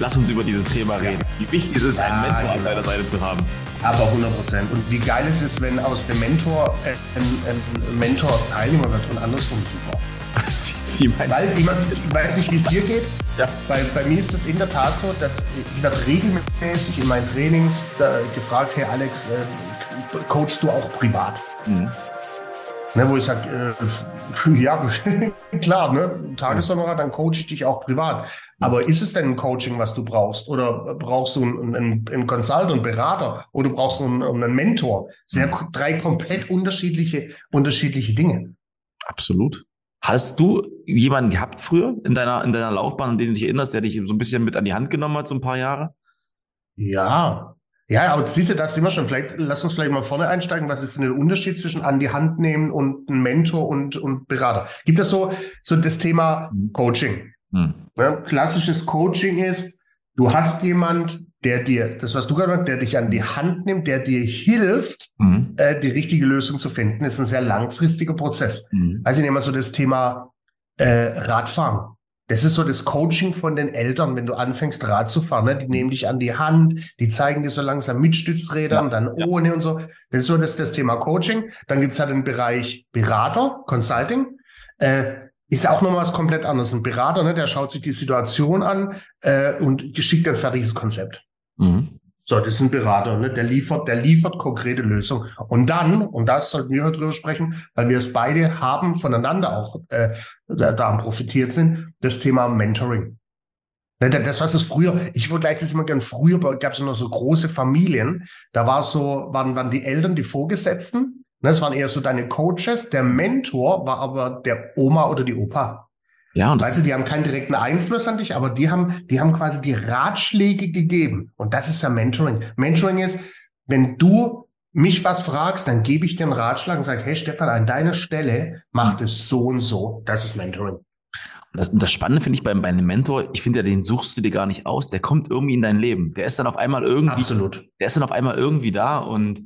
Lass uns über dieses Thema reden. Wie wichtig ist es, einen Mentor an seiner Seite zu haben? Aber 100 Prozent. Und wie geil ist es, wenn aus dem Mentor äh, ein, ein Mentor Teilnehmer wird und andersrum super. wie meinst Weil, du? Ich weiß nicht, wie es dir geht. Ja. Bei, bei mir ist es in der Tat so, dass ich werde regelmäßig in meinen Trainings gefragt, hey Alex, äh, coachst du auch privat? Mhm. Ne, wo ich sage, äh, ja, klar, ne, Tageshonorar, dann coache ich dich auch privat. Aber ist es denn ein Coaching, was du brauchst? Oder brauchst du einen, einen, einen Consultant, einen Berater? Oder brauchst du einen, einen Mentor? Sehr drei komplett unterschiedliche, unterschiedliche Dinge. Absolut. Hast du jemanden gehabt früher in deiner, in deiner Laufbahn, an den du dich erinnerst, der dich so ein bisschen mit an die Hand genommen hat, so ein paar Jahre? Ja, ja, aber siehst du, das sind wir schon. Vielleicht, lass uns vielleicht mal vorne einsteigen. Was ist denn der Unterschied zwischen an die Hand nehmen und ein Mentor und, und Berater? Gibt es so, so das Thema mhm. Coaching? Hm. Ja, klassisches Coaching ist, du hast jemand, der dir, das was du gerade der dich an die Hand nimmt, der dir hilft, mhm. äh, die richtige Lösung zu finden, ist ein sehr langfristiger Prozess. Mhm. Also ich nehme mal so das Thema äh, Radfahren. Das ist so das Coaching von den Eltern, wenn du anfängst Rad zu fahren. Ne? Die nehmen dich an die Hand, die zeigen dir so langsam mit Stützrädern, ja, dann ja. ohne und so. Das ist so das, das Thema Coaching. Dann gibt's halt den Bereich Berater, Consulting. Äh, ist ja auch nochmal was komplett anderes. Ein Berater, ne, der schaut sich die Situation an äh, und schickt ein fertiges Konzept. Mhm. So, das ist ein Berater, ne? der liefert, der liefert konkrete Lösungen. Und dann, und das sollten wir drüber sprechen, weil wir es beide haben, voneinander auch äh, daran profitiert sind, das Thema Mentoring. Ne, das, was es früher, ich vergleiche das immer gern, früher gab es noch so große Familien, da war so, waren, waren die Eltern die Vorgesetzten, ne, das waren eher so deine Coaches, der Mentor war aber der Oma oder die Opa. Ja, und weißt du, die haben keinen direkten Einfluss an dich, aber die haben, die haben quasi die Ratschläge gegeben. Und das ist ja Mentoring. Mentoring ist, wenn du mich was fragst, dann gebe ich dir einen Ratschlag und sage, hey Stefan, an deiner Stelle macht es so und so. Das ist Mentoring. Das, das Spannende finde ich bei, bei einem Mentor, ich finde ja, den suchst du dir gar nicht aus, der kommt irgendwie in dein Leben. Der ist dann auf einmal irgendwie, Absolut. der ist dann auf einmal irgendwie da und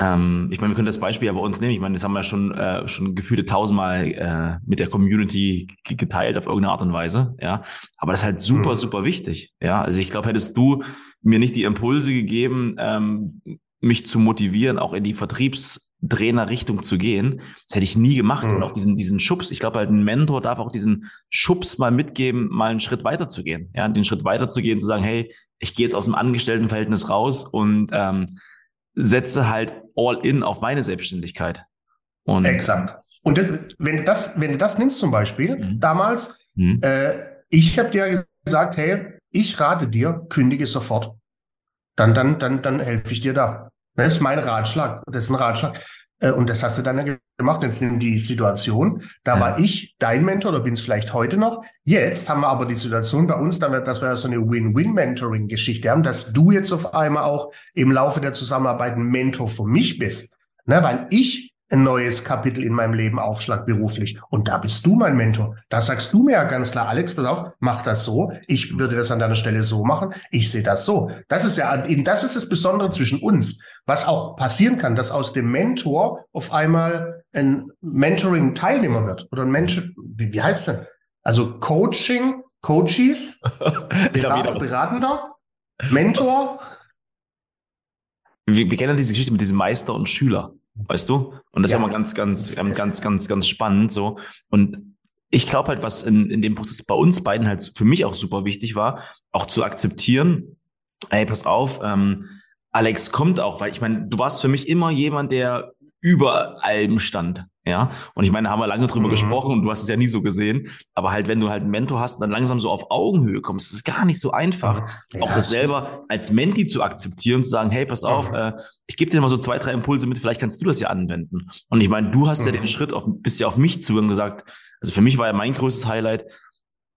ähm, ich meine, wir können das Beispiel ja bei uns nehmen. Ich meine, das haben wir schon, äh, schon gefühlte tausendmal äh, mit der Community geteilt auf irgendeine Art und Weise. Ja, aber das ist halt super, mhm. super wichtig. Ja, also ich glaube, hättest du mir nicht die Impulse gegeben, ähm, mich zu motivieren, auch in die Vertriebstrainerrichtung zu gehen, das hätte ich nie gemacht. Mhm. Und auch diesen, diesen Schubs. Ich glaube halt, ein Mentor darf auch diesen Schubs mal mitgeben, mal einen Schritt weiter zu gehen. Ja, den Schritt weiter zu gehen, zu sagen, hey, ich gehe jetzt aus dem Angestelltenverhältnis raus und ähm, setze halt all in auf meine Selbstständigkeit. Und Exakt. Und das, wenn du das, wenn du das nimmst zum Beispiel, mhm. damals, mhm. Äh, ich habe dir gesagt, hey, ich rate dir, kündige sofort. Dann, dann, dann, dann helfe ich dir da. Das ist mein Ratschlag. Das ist ein Ratschlag. Äh, und das hast du dann gemacht. Jetzt in die Situation, da ja. war ich dein Mentor oder bin es vielleicht heute noch. Jetzt haben wir aber die Situation bei uns, dass wir so eine Win-Win-Mentoring-Geschichte haben, dass du jetzt auf einmal auch im Laufe der Zusammenarbeit ein Mentor für mich bist. Ne, weil ich ein neues Kapitel in meinem Leben aufschlag beruflich. Und da bist du mein Mentor. Da sagst du mir ja ganz klar, Alex, pass auf, mach das so. Ich würde das an deiner Stelle so machen. Ich sehe das so. Das ist ja, das ist das Besondere zwischen uns. Was auch passieren kann, dass aus dem Mentor auf einmal ein Mentoring-Teilnehmer wird oder ein Mentor, wie, wie heißt denn? Also Coaching, Coaches, Berater, Beratender, Mentor. Wir, wir kennen diese Geschichte mit diesem Meister und Schüler. Weißt du? Und das ja. ist ja mal ganz, ganz, ganz, ganz, ganz spannend so. Und ich glaube halt, was in, in dem Prozess bei uns beiden halt für mich auch super wichtig war, auch zu akzeptieren, ey, pass auf, ähm, Alex kommt auch, weil ich meine, du warst für mich immer jemand, der über allem stand. Ja, und ich meine, da haben wir lange drüber mhm. gesprochen und du hast es ja nie so gesehen. Aber halt, wenn du halt einen Mentor hast und dann langsam so auf Augenhöhe kommst, ist es gar nicht so einfach, ja, auch das selber als Menti zu akzeptieren, zu sagen, hey, pass mhm. auf, äh, ich gebe dir mal so zwei, drei Impulse mit, vielleicht kannst du das ja anwenden. Und ich meine, du hast mhm. ja den Schritt auf, bist ja auf mich zu und gesagt, also für mich war ja mein größtes Highlight,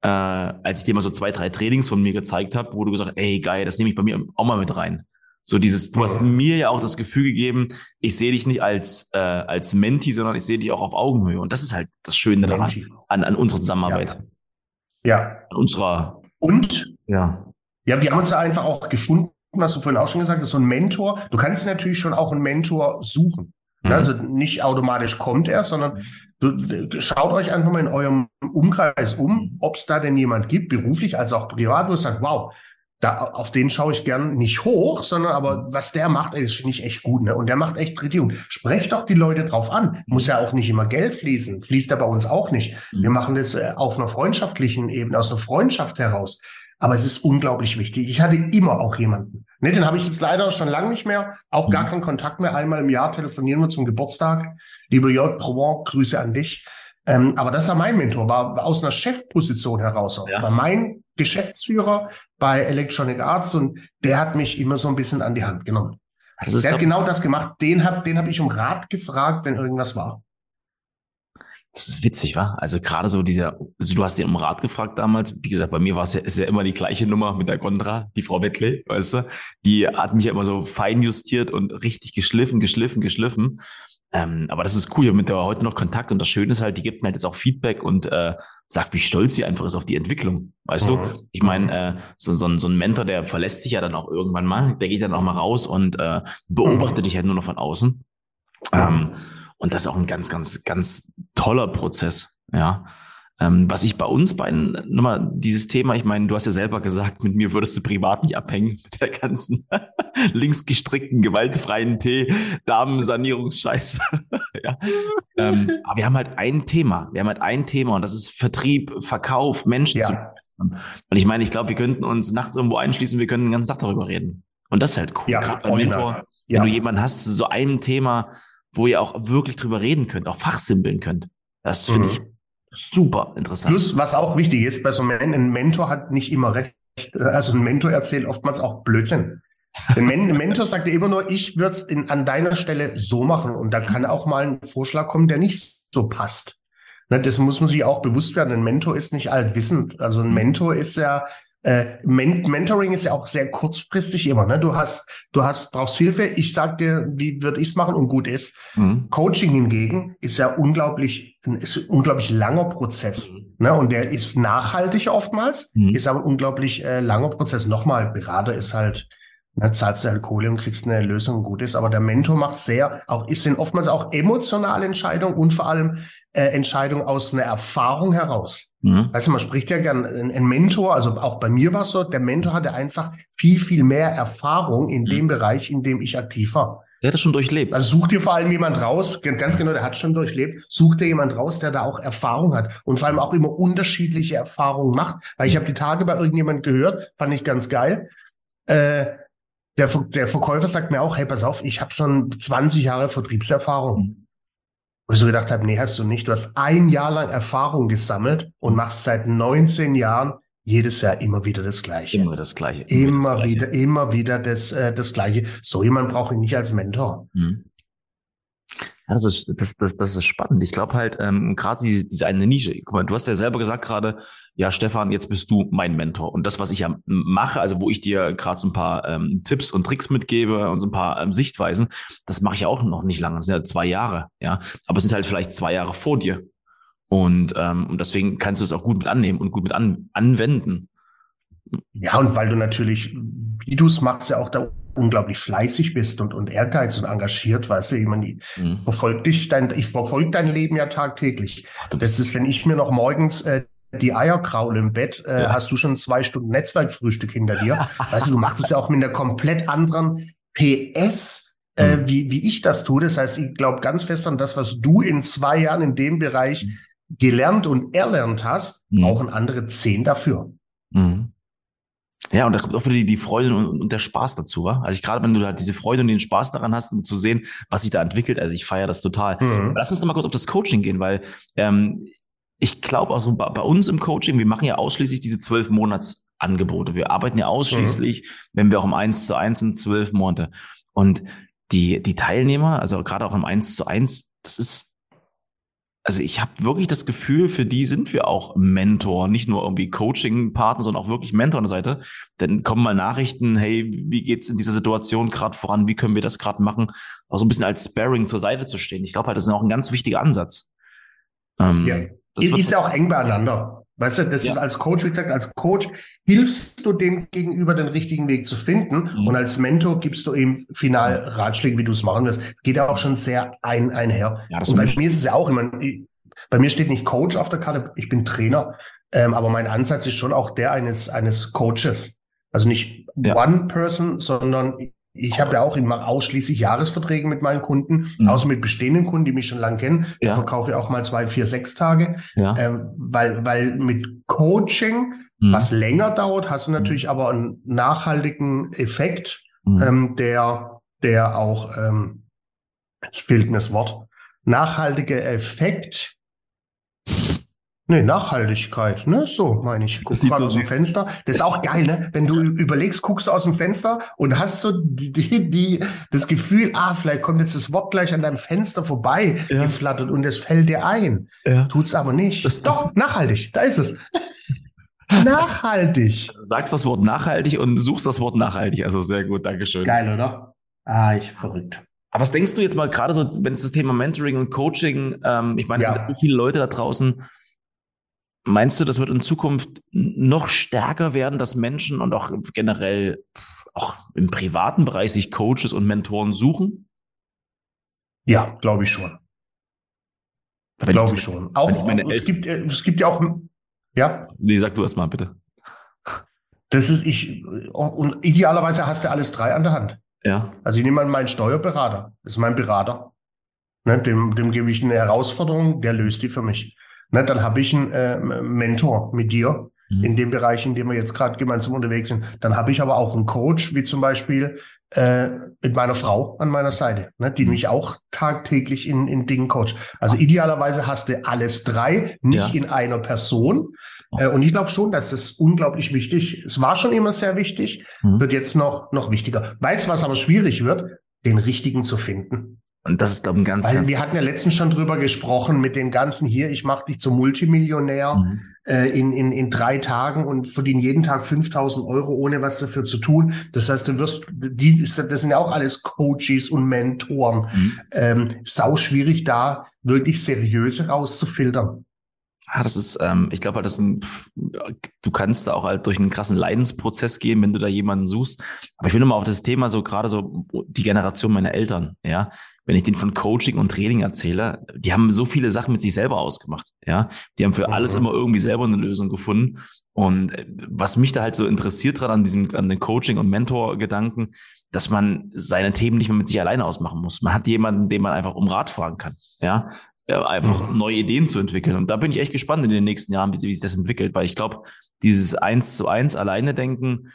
äh, als ich dir mal so zwei, drei Trainings von mir gezeigt habe, wo du gesagt, ey, geil, das nehme ich bei mir auch mal mit rein. So dieses, du hast mir ja auch das Gefühl gegeben, ich sehe dich nicht als, äh, als Menti, sondern ich sehe dich auch auf Augenhöhe. Und das ist halt das Schöne daran, an, an unserer Zusammenarbeit. Ja. ja. An unserer. Und? Ja. Ja, wir haben uns da einfach auch gefunden, was du vorhin auch schon gesagt hast, so ein Mentor. Du kannst natürlich schon auch einen Mentor suchen. Mhm. Also nicht automatisch kommt er, sondern du, schaut euch einfach mal in eurem Umkreis um, ob es da denn jemand gibt, beruflich als auch privat, wo es sagt, wow, da, auf den schaue ich gern nicht hoch, sondern aber was der macht, ey, das finde ich echt gut. Ne? Und der macht echt richtig gut. Sprecht doch die Leute drauf an. Muss ja auch nicht immer Geld fließen. Fließt ja bei uns auch nicht. Mhm. Wir machen das äh, auf einer freundschaftlichen Ebene, aus einer Freundschaft heraus. Aber es ist unglaublich wichtig. Ich hatte immer auch jemanden. Ne, den habe ich jetzt leider schon lange nicht mehr. Auch gar mhm. keinen Kontakt mehr. Einmal im Jahr telefonieren wir zum Geburtstag. Lieber Jörg Provence, Grüße an dich. Ähm, aber das war mein Mentor, war, war aus einer Chefposition heraus. Ja. War mein Geschäftsführer bei Electronic Arts und der hat mich immer so ein bisschen an die Hand genommen. Das der hat genau das gemacht. Den habe den hab ich um Rat gefragt, wenn irgendwas war. Das ist witzig, wa? Also gerade so dieser, also du hast den um Rat gefragt damals. Wie gesagt, bei mir war es ja, ist ja immer die gleiche Nummer mit der Gondra, die Frau Wettle, weißt du? Die hat mich ja immer so fein justiert und richtig geschliffen, geschliffen, geschliffen. Ähm, aber das ist cool, ich habe mit der heute noch Kontakt und das Schöne ist halt, die gibt mir halt jetzt auch Feedback und äh, sagt, wie stolz sie einfach ist auf die Entwicklung. Weißt mhm. du? Ich meine, äh, so, so, ein, so ein Mentor, der verlässt dich ja dann auch irgendwann mal, der geht dann auch mal raus und äh, beobachtet mhm. dich halt nur noch von außen. Ähm, und das ist auch ein ganz, ganz, ganz toller Prozess. Ja. Ähm, was ich bei uns beiden, nochmal dieses Thema, ich meine, du hast ja selber gesagt, mit mir würdest du privat nicht abhängen mit der ganzen linksgestrickten, gewaltfreien Tee, Damensanierungsscheiße. ja. ähm, aber wir haben halt ein Thema. Wir haben halt ein Thema und das ist Vertrieb, Verkauf, Menschen ja. zu begeistern. Und ich meine, ich glaube, wir könnten uns nachts irgendwo einschließen, wir könnten den ganzen Tag darüber reden. Und das ist halt cool. Ja, Gerade beim Mentor, ja. wenn du jemanden hast, so ein Thema, wo ihr auch wirklich drüber reden könnt, auch fachsimpeln könnt. Das finde mhm. ich Super interessant. Plus, was auch wichtig ist, bei so einem ein Mentor hat nicht immer recht. Also ein Mentor erzählt oftmals auch Blödsinn. Ein Mentor sagt dir immer nur, ich würde es an deiner Stelle so machen. Und da kann auch mal ein Vorschlag kommen, der nicht so passt. Ne, das muss man sich auch bewusst werden. Ein Mentor ist nicht altwissend. Also ein Mentor ist ja äh, Men Mentoring ist ja auch sehr kurzfristig immer. Ne? Du hast, du hast, brauchst Hilfe. Ich sag dir, wie würde ich es machen und gut ist. Mhm. Coaching hingegen ist ja unglaublich, ist ein unglaublich langer Prozess. Mhm. Ne? Und der ist nachhaltig oftmals, mhm. ist aber ein unglaublich äh, langer Prozess. Nochmal, Berater ist halt dann zahlst du halt Kohle und kriegst eine Lösung, gut ist. Aber der Mentor macht sehr, auch ist sind oftmals auch emotionale Entscheidungen und vor allem äh, Entscheidungen aus einer Erfahrung heraus. Mhm. Weißt du, man spricht ja gern, ein, ein Mentor, also auch bei mir war es so, der Mentor hatte einfach viel, viel mehr Erfahrung in mhm. dem Bereich, in dem ich aktiv war. Der hat das schon durchlebt. Also such dir vor allem jemand raus, ganz genau, der hat schon durchlebt, such dir jemand raus, der da auch Erfahrung hat und vor allem auch immer unterschiedliche Erfahrungen macht. Weil ich habe die Tage bei irgendjemand gehört, fand ich ganz geil. Äh, der, der Verkäufer sagt mir auch, hey, pass auf, ich habe schon 20 Jahre Vertriebserfahrung. Mhm. Wo ich so gedacht habe, nee, hast du nicht. Du hast ein Jahr lang Erfahrung gesammelt und machst seit 19 Jahren jedes Jahr immer wieder das Gleiche. Immer das Gleiche. Immer, immer das Gleiche. wieder, immer wieder das, äh, das Gleiche. So jemand brauche ich nicht als Mentor. Mhm. Ja, das ist, das, das, das ist spannend. Ich glaube halt, ähm, gerade diese, diese eine Nische. Guck mal, du hast ja selber gesagt gerade, ja, Stefan, jetzt bist du mein Mentor. Und das, was ich ja mache, also wo ich dir gerade so ein paar ähm, Tipps und Tricks mitgebe und so ein paar ähm, Sichtweisen, das mache ich auch noch nicht lange. Das sind ja zwei Jahre, ja. Aber es sind halt vielleicht zwei Jahre vor dir. Und, ähm, und deswegen kannst du es auch gut mit annehmen und gut mit an, anwenden. Ja, und weil du natürlich, wie du es machst, ja auch da unglaublich fleißig bist und, und ehrgeiz und engagiert, weißt du, ich meine, mhm. verfolge dich dein, ich verfolge dein Leben ja tagtäglich. Ach, das ist, wenn ich mir noch morgens äh, die Eier kraule im Bett, äh, ja. hast du schon zwei Stunden Netzwerkfrühstück hinter dir. weißt du, du machst es ja auch mit einer komplett anderen PS, äh, mhm. wie, wie ich das tue. Das heißt, ich glaube ganz fest an das, was du in zwei Jahren in dem Bereich mhm. gelernt und erlernt hast, mhm. brauchen andere zehn dafür. Mhm. Ja, und da kommt auch wieder die, die Freude und, und der Spaß dazu, wa? Also ich gerade, wenn du halt diese Freude und den Spaß daran hast, um zu sehen, was sich da entwickelt, also ich feiere das total. Mhm. Lass uns noch mal kurz auf das Coaching gehen, weil ähm, ich glaube auch so bei, bei uns im Coaching, wir machen ja ausschließlich diese zwölf Monats Angebote. Wir arbeiten ja ausschließlich, mhm. wenn wir auch im eins zu eins sind, zwölf Monate. Und die, die Teilnehmer, also gerade auch im eins zu eins, das ist also ich habe wirklich das Gefühl, für die sind wir auch Mentor, nicht nur irgendwie Coaching-Partner, sondern auch wirklich Mentor an der Seite. Dann kommen mal Nachrichten, hey, wie geht's in dieser Situation gerade voran, wie können wir das gerade machen? Auch so ein bisschen als Sparring zur Seite zu stehen. Ich glaube halt, das ist auch ein ganz wichtiger Ansatz. Ähm, ja. ist ja auch eng beieinander. Weißt du, das ja. ist als Coach, wie gesagt, als Coach hilfst du dem Gegenüber den richtigen Weg zu finden mhm. und als Mentor gibst du ihm final Ratschläge, wie du es machen wirst. Geht ja auch schon sehr ein, einher. Ja, und bei mir ist es ja auch immer, bei mir steht nicht Coach auf der Karte, ich bin Trainer, ähm, aber mein Ansatz ist schon auch der eines, eines Coaches. Also nicht ja. One Person, sondern ich habe ja auch, mache ausschließlich Jahresverträge mit meinen Kunden, mhm. außer mit bestehenden Kunden, die mich schon lange kennen. Ja. Da verkaufe ich auch mal zwei, vier, sechs Tage. Ja. Ähm, weil, weil mit Coaching, mhm. was länger dauert, hast du natürlich mhm. aber einen nachhaltigen Effekt, mhm. ähm, der, der auch, ähm, jetzt fehlt mir das Wort, nachhaltiger Effekt, Nee, Nachhaltigkeit, ne? So meine ich. Guck gerade so aus dem Fenster. Das ist auch geil, ne? Wenn du überlegst, guckst du aus dem Fenster und hast so die, die, die, das Gefühl, ah, vielleicht kommt jetzt das Wort gleich an deinem Fenster vorbei ja. geflattert und es fällt dir ein. Ja. Tut's aber nicht. Das, Doch, das, nachhaltig, da ist es. nachhaltig. Du sagst das Wort nachhaltig und suchst das Wort nachhaltig. Also sehr gut, Dankeschön. Geil, oder? Ah, ich verrückt. Aber was denkst du jetzt mal gerade so, wenn es das Thema Mentoring und Coaching, ähm, ich meine, es ja. sind so viele Leute da draußen, Meinst du, das wird in Zukunft noch stärker werden, dass Menschen und auch generell auch im privaten Bereich sich Coaches und Mentoren suchen? Ja, glaube ich schon. Glaube ich schon. Auch, es, gibt, es gibt ja auch, ja. Nee, sag du erst mal bitte. Das ist ich, und idealerweise hast du alles drei an der Hand. Ja. Also ich nehme mal meinen Steuerberater. Das ist mein Berater. Ne, dem, dem gebe ich eine Herausforderung, der löst die für mich. Ne, dann habe ich einen äh, Mentor mit dir mhm. in dem Bereich, in dem wir jetzt gerade gemeinsam unterwegs sind. Dann habe ich aber auch einen Coach, wie zum Beispiel äh, mit meiner Frau an meiner Seite, ne, die mhm. mich auch tagtäglich in, in Dingen coacht. Also idealerweise hast du alles drei, nicht ja. in einer Person. Äh, und ich glaube schon, dass das unglaublich wichtig. Es war schon immer sehr wichtig, mhm. wird jetzt noch noch wichtiger. Weißt du, was aber schwierig wird? Den richtigen zu finden. Und das ist, glaube ich, ein ganz, Weil ganz wir hatten ja letztens schon drüber gesprochen mit den ganzen hier, ich mache dich zum Multimillionär mhm. äh, in, in, in drei Tagen und verdiene jeden Tag 5000 Euro, ohne was dafür zu tun. Das heißt, du wirst, die, das sind ja auch alles Coaches und Mentoren. Mhm. Ähm, sau schwierig da wirklich seriöse rauszufiltern. Ja, das ist, ähm, ich glaube halt, das ein, du kannst da auch halt durch einen krassen Leidensprozess gehen, wenn du da jemanden suchst. Aber ich will nochmal auf das Thema so gerade so die Generation meiner Eltern, ja. Wenn ich denen von Coaching und Training erzähle, die haben so viele Sachen mit sich selber ausgemacht, ja. Die haben für alles mhm. immer irgendwie selber eine Lösung gefunden. Und äh, was mich da halt so interessiert dran an diesem, an den Coaching- und Mentor-Gedanken, dass man seine Themen nicht mehr mit sich alleine ausmachen muss. Man hat jemanden, den man einfach um Rat fragen kann, ja einfach mhm. neue Ideen zu entwickeln. Und da bin ich echt gespannt in den nächsten Jahren, wie, wie sich das entwickelt, weil ich glaube, dieses eins zu eins alleine denken,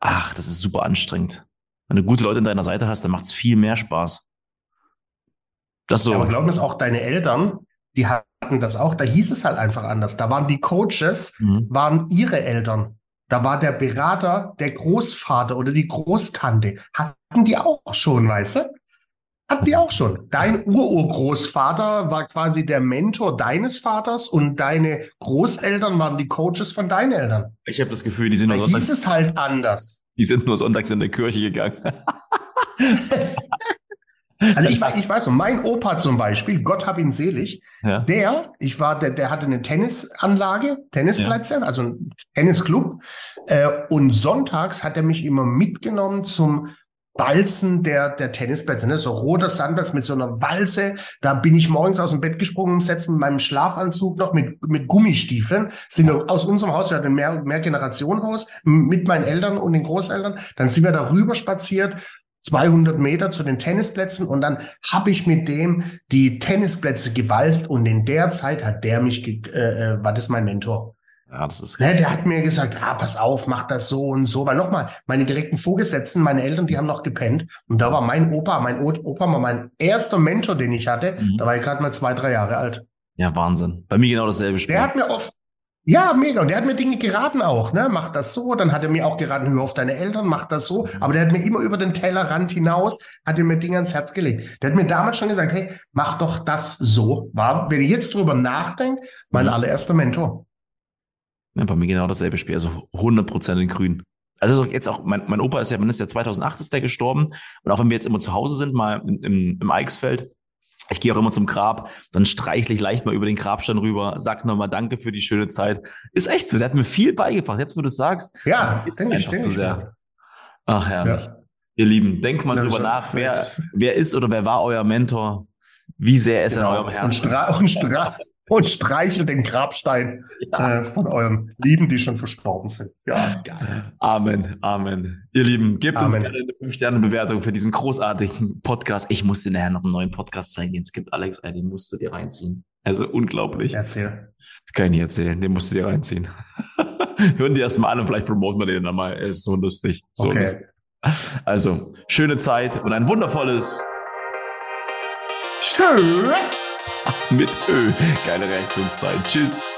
ach, das ist super anstrengend. Wenn du gute Leute an deiner Seite hast, dann macht es viel mehr Spaß. Das so. Aber glauben es auch deine Eltern, die hatten das auch, da hieß es halt einfach anders. Da waren die Coaches, mhm. waren ihre Eltern. Da war der Berater, der Großvater oder die Großtante. Hatten die auch schon, weißt du? Hatten die auch schon. Dein Ururgroßvater war quasi der Mentor deines Vaters und deine Großeltern waren die Coaches von deinen Eltern. Ich habe das Gefühl, die sind da nur hieß es halt anders. Die sind nur sonntags in der Kirche gegangen. also ich, ich weiß noch, mein Opa zum Beispiel, Gott hab ihn selig, ja. der, ich war, der, der hatte eine Tennisanlage, Tennisplätze, ja. also ein Tennisclub. Äh, und sonntags hat er mich immer mitgenommen zum Walzen der, der Tennisplätze, ne? so roter Sandplatz mit so einer Walze. Da bin ich morgens aus dem Bett gesprungen, Set mit meinem Schlafanzug noch mit, mit Gummistiefeln. Sind aus unserem Haus, wir hatten mehr, mehr Generationenhaus mit meinen Eltern und den Großeltern. Dann sind wir da rüber spaziert, 200 Meter zu den Tennisplätzen und dann habe ich mit dem die Tennisplätze gewalzt und in der Zeit hat der mich, äh, äh, war das mein Mentor. Ja, das ist ne, der hat mir gesagt, ah, pass auf, mach das so und so. Weil nochmal, meine direkten Vorgesetzten, meine Eltern, die haben noch gepennt. Und da war mein Opa, mein Opa war mein erster Mentor, den ich hatte. Mhm. Da war ich gerade mal zwei, drei Jahre alt. Ja, Wahnsinn. Bei mir genau dasselbe Spiel. Der hat mir oft, ja, mega. Und der hat mir Dinge geraten auch, ne? Mach das so. Dann hat er mir auch geraten, hör auf deine Eltern, mach das so. Mhm. Aber der hat mir immer über den Tellerrand hinaus, hat er mir Dinge ans Herz gelegt. Der hat mir damals schon gesagt, hey, mach doch das so. War, wenn ich jetzt drüber nachdenke, mein mhm. allererster Mentor. Ja, bei mir genau dasselbe Spiel, also 100% in grün. Also jetzt auch, mein, mein Opa ist ja, wann ist der 2008 ist der gestorben. Und auch wenn wir jetzt immer zu Hause sind, mal im, im, im Eichsfeld, ich gehe auch immer zum Grab, dann streichle ich leicht mal über den Grabstein rüber, sag nochmal Danke für die schöne Zeit. Ist echt so, der hat mir viel beigebracht. Jetzt, wo du es sagst, ja, ist einfach ich, zu sehr. Ach herrlich. Ja. Ihr Lieben, denkt mal ja, drüber nach, wer, wer ist oder wer war euer Mentor? Wie sehr ist genau. er in eurem Herzen? Und, Stra und, Stra und streichelt den Grabstein ja. äh, von euren Lieben, die schon verstorben sind. Ja, geil. Amen, Amen. Ihr Lieben, gebt Amen. uns gerne eine 5-Sterne-Bewertung für diesen großartigen Podcast. Ich muss dir nachher noch einen neuen Podcast zeigen, den es gibt, Alex, den musst du dir reinziehen. Also unglaublich. Erzähl. Das kann ich nicht erzählen, den musst du dir reinziehen. Hören die erstmal an und vielleicht promoten wir den dann mal. Er ist so lustig. So okay. lustig. Also, schöne Zeit und ein wundervolles Schön. Mit Ö. Geile Reaktionszeit. Tschüss.